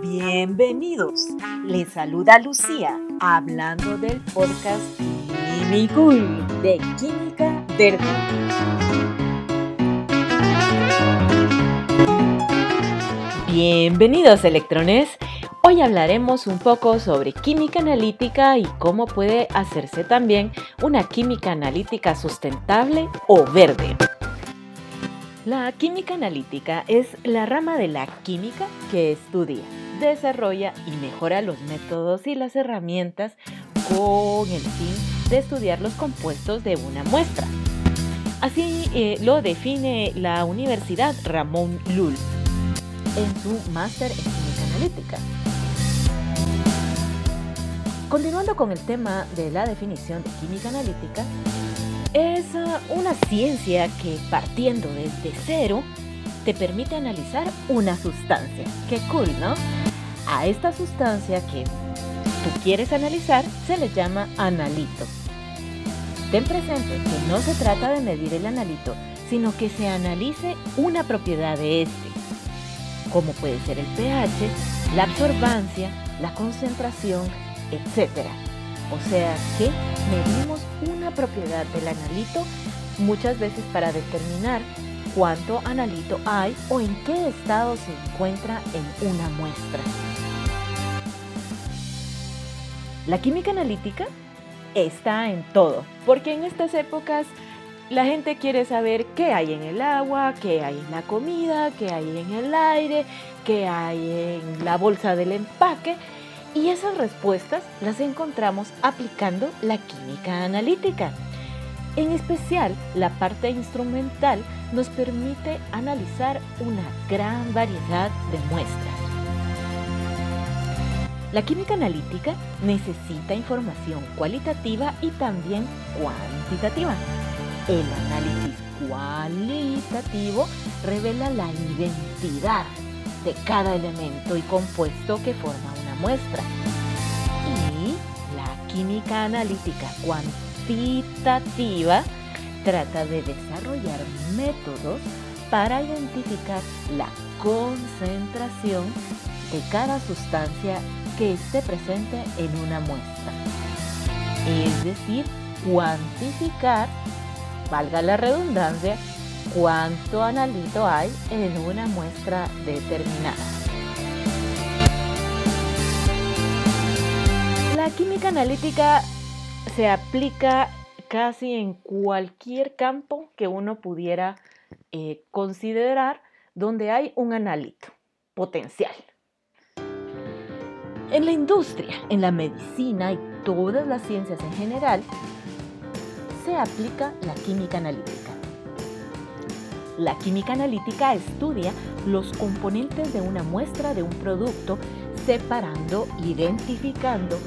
Bienvenidos. Les saluda Lucía hablando del podcast Químico de Química Verde. Bienvenidos electrones. Hoy hablaremos un poco sobre química analítica y cómo puede hacerse también una química analítica sustentable o verde. La química analítica es la rama de la química que estudia, desarrolla y mejora los métodos y las herramientas con el fin de estudiar los compuestos de una muestra. Así eh, lo define la Universidad Ramón Lull en su máster en química analítica. Continuando con el tema de la definición de química analítica, es uh, una ciencia que partiendo desde cero te permite analizar una sustancia. Qué cool, ¿no? A esta sustancia que tú quieres analizar se le llama analito. Ten presente que no se trata de medir el analito, sino que se analice una propiedad de este, como puede ser el pH, la absorbancia, la concentración, etc. O sea que medimos una propiedad del analito muchas veces para determinar cuánto analito hay o en qué estado se encuentra en una muestra. La química analítica está en todo, porque en estas épocas la gente quiere saber qué hay en el agua, qué hay en la comida, qué hay en el aire, qué hay en la bolsa del empaque y esas respuestas las encontramos aplicando la química analítica. En especial, la parte instrumental nos permite analizar una gran variedad de muestras. La química analítica necesita información cualitativa y también cuantitativa. El análisis cualitativo revela la identidad de cada elemento y compuesto que forma muestra. Y la química analítica cuantitativa trata de desarrollar métodos para identificar la concentración de cada sustancia que esté presente en una muestra. Es decir, cuantificar, valga la redundancia, cuánto analito hay en una muestra determinada. La química analítica se aplica casi en cualquier campo que uno pudiera eh, considerar donde hay un analito potencial. En la industria, en la medicina y todas las ciencias en general, se aplica la química analítica. La química analítica estudia los componentes de una muestra de un producto separando, identificando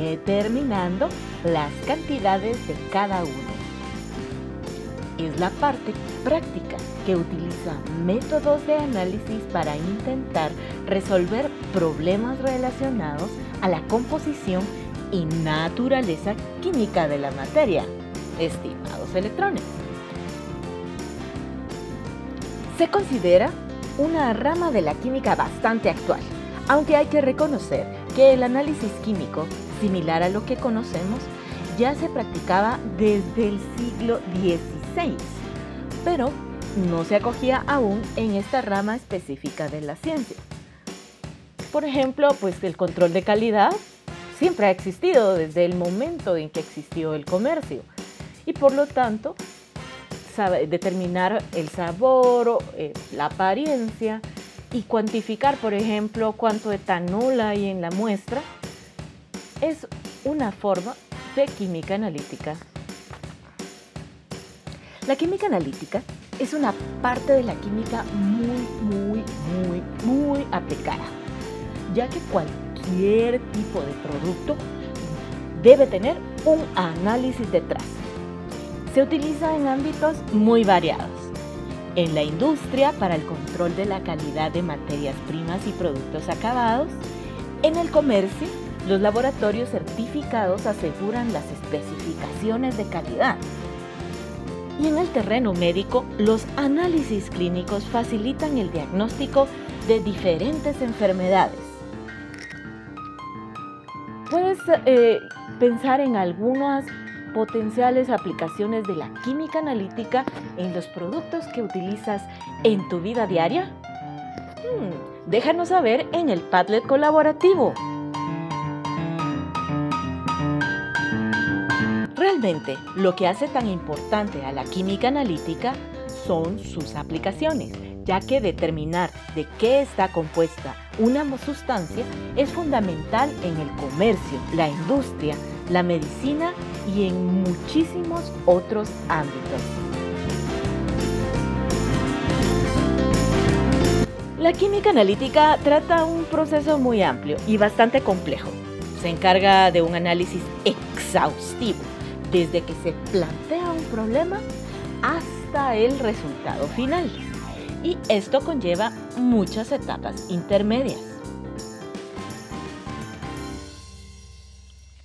determinando las cantidades de cada uno. Es la parte práctica que utiliza métodos de análisis para intentar resolver problemas relacionados a la composición y naturaleza química de la materia, estimados electrones. Se considera una rama de la química bastante actual, aunque hay que reconocer que el análisis químico similar a lo que conocemos, ya se practicaba desde el siglo XVI, pero no se acogía aún en esta rama específica de la ciencia. Por ejemplo, pues el control de calidad siempre ha existido desde el momento en que existió el comercio y por lo tanto determinar el sabor, eh, la apariencia y cuantificar, por ejemplo, cuánto etanol hay en la muestra es una forma de química analítica. La química analítica es una parte de la química muy, muy, muy, muy aplicada, ya que cualquier tipo de producto debe tener un análisis detrás. Se utiliza en ámbitos muy variados. En la industria para el control de la calidad de materias primas y productos acabados, en el comercio los laboratorios certificados aseguran las especificaciones de calidad. Y en el terreno médico, los análisis clínicos facilitan el diagnóstico de diferentes enfermedades. Puedes eh, pensar en algunas potenciales aplicaciones de la química analítica en los productos que utilizas en tu vida diaria? Hmm, déjanos saber en el Padlet colaborativo. Realmente, lo que hace tan importante a la química analítica son sus aplicaciones, ya que determinar de qué está compuesta una sustancia es fundamental en el comercio, la industria, la medicina y en muchísimos otros ámbitos. La química analítica trata un proceso muy amplio y bastante complejo. Se encarga de un análisis exhaustivo, desde que se plantea un problema hasta el resultado final. Y esto conlleva muchas etapas intermedias.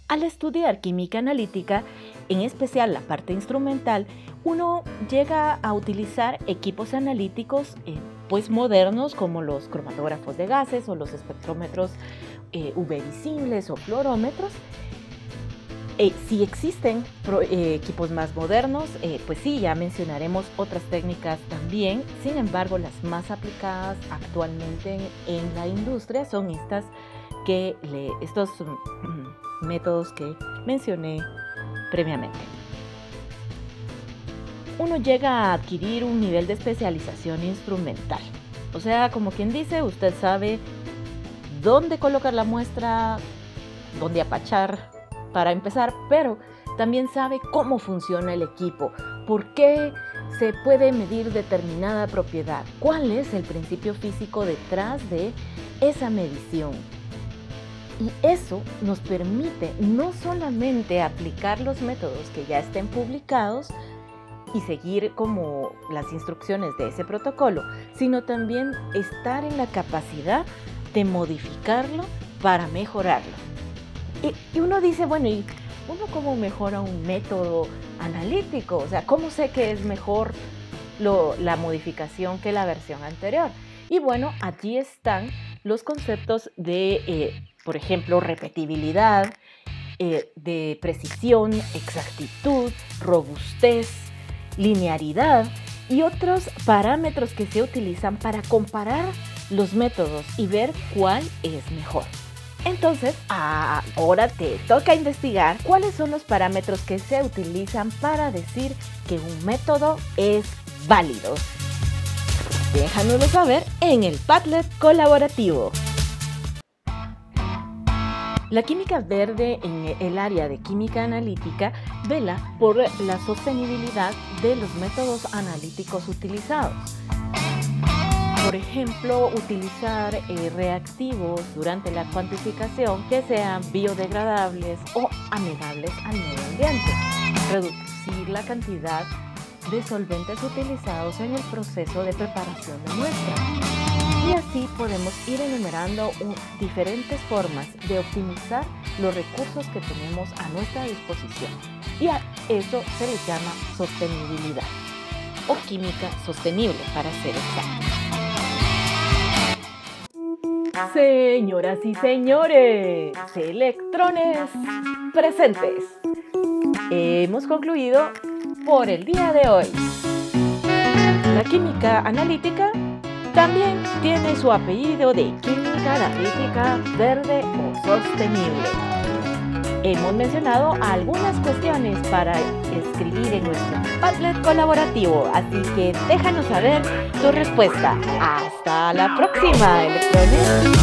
Al estudiar química analítica, en especial la parte instrumental, uno llega a utilizar equipos analíticos eh, pues modernos como los cromatógrafos de gases o los espectrómetros eh, UV visibles o fluorómetros. Eh, si existen equipos más modernos, pues sí, ya mencionaremos otras técnicas también. Sin embargo, las más aplicadas actualmente en, la industria son estas que estos mm, métodos que mencioné previamente. Uno llega a adquirir un nivel de especialización instrumental. O sea, como quien dice, usted sabe dónde colocar la muestra, dónde apachar para empezar, pero también sabe cómo funciona el equipo, por qué se puede medir determinada propiedad, cuál es el principio físico detrás de esa medición y eso nos permite no solamente aplicar los métodos que ya estén publicados y seguir como las instrucciones de ese protocolo, sino también estar en la capacidad de modificarlo para mejorarlo. Y, uno dice, bueno, ¿y uno cómo mejora un método analítico? O sea, ¿cómo sé que es mejor la modificación que la versión anterior? Y bueno, allí están los conceptos de eh, por ejemplo, repetibilidad, eh, de precisión, exactitud, robustez, linearidad y otros parámetros que se utilizan para comparar los métodos y ver cuál es mejor. Entonces, ahora te toca investigar cuáles son los parámetros que se utilizan para decir que un método es válido. Déjanoslo saber en el Padlet colaborativo. La química verde en el área de química analítica vela por la sostenibilidad de los métodos analíticos utilizados. Por ejemplo, utilizar eh, reactivos durante la cuantificación que sean biodegradables o amigables al medio ambiente. Reducir la cantidad de solventes utilizados en el proceso de preparación de muestras y así podemos ir enumerando diferentes formas de optimizar los recursos que tenemos a nuestra disposición. Y a eso se le llama sostenibilidad o química sostenible para ser exactos. Señoras y señores, electrones presentes. Hemos concluido por el día de hoy. La química analítica también tiene su apellido de química analítica verde o sostenible. Hemos mencionado algunas cuestiones para escribir en nuestro Padlet colaborativo, así que déjanos saber tu respuesta. Hasta la próxima, electrones.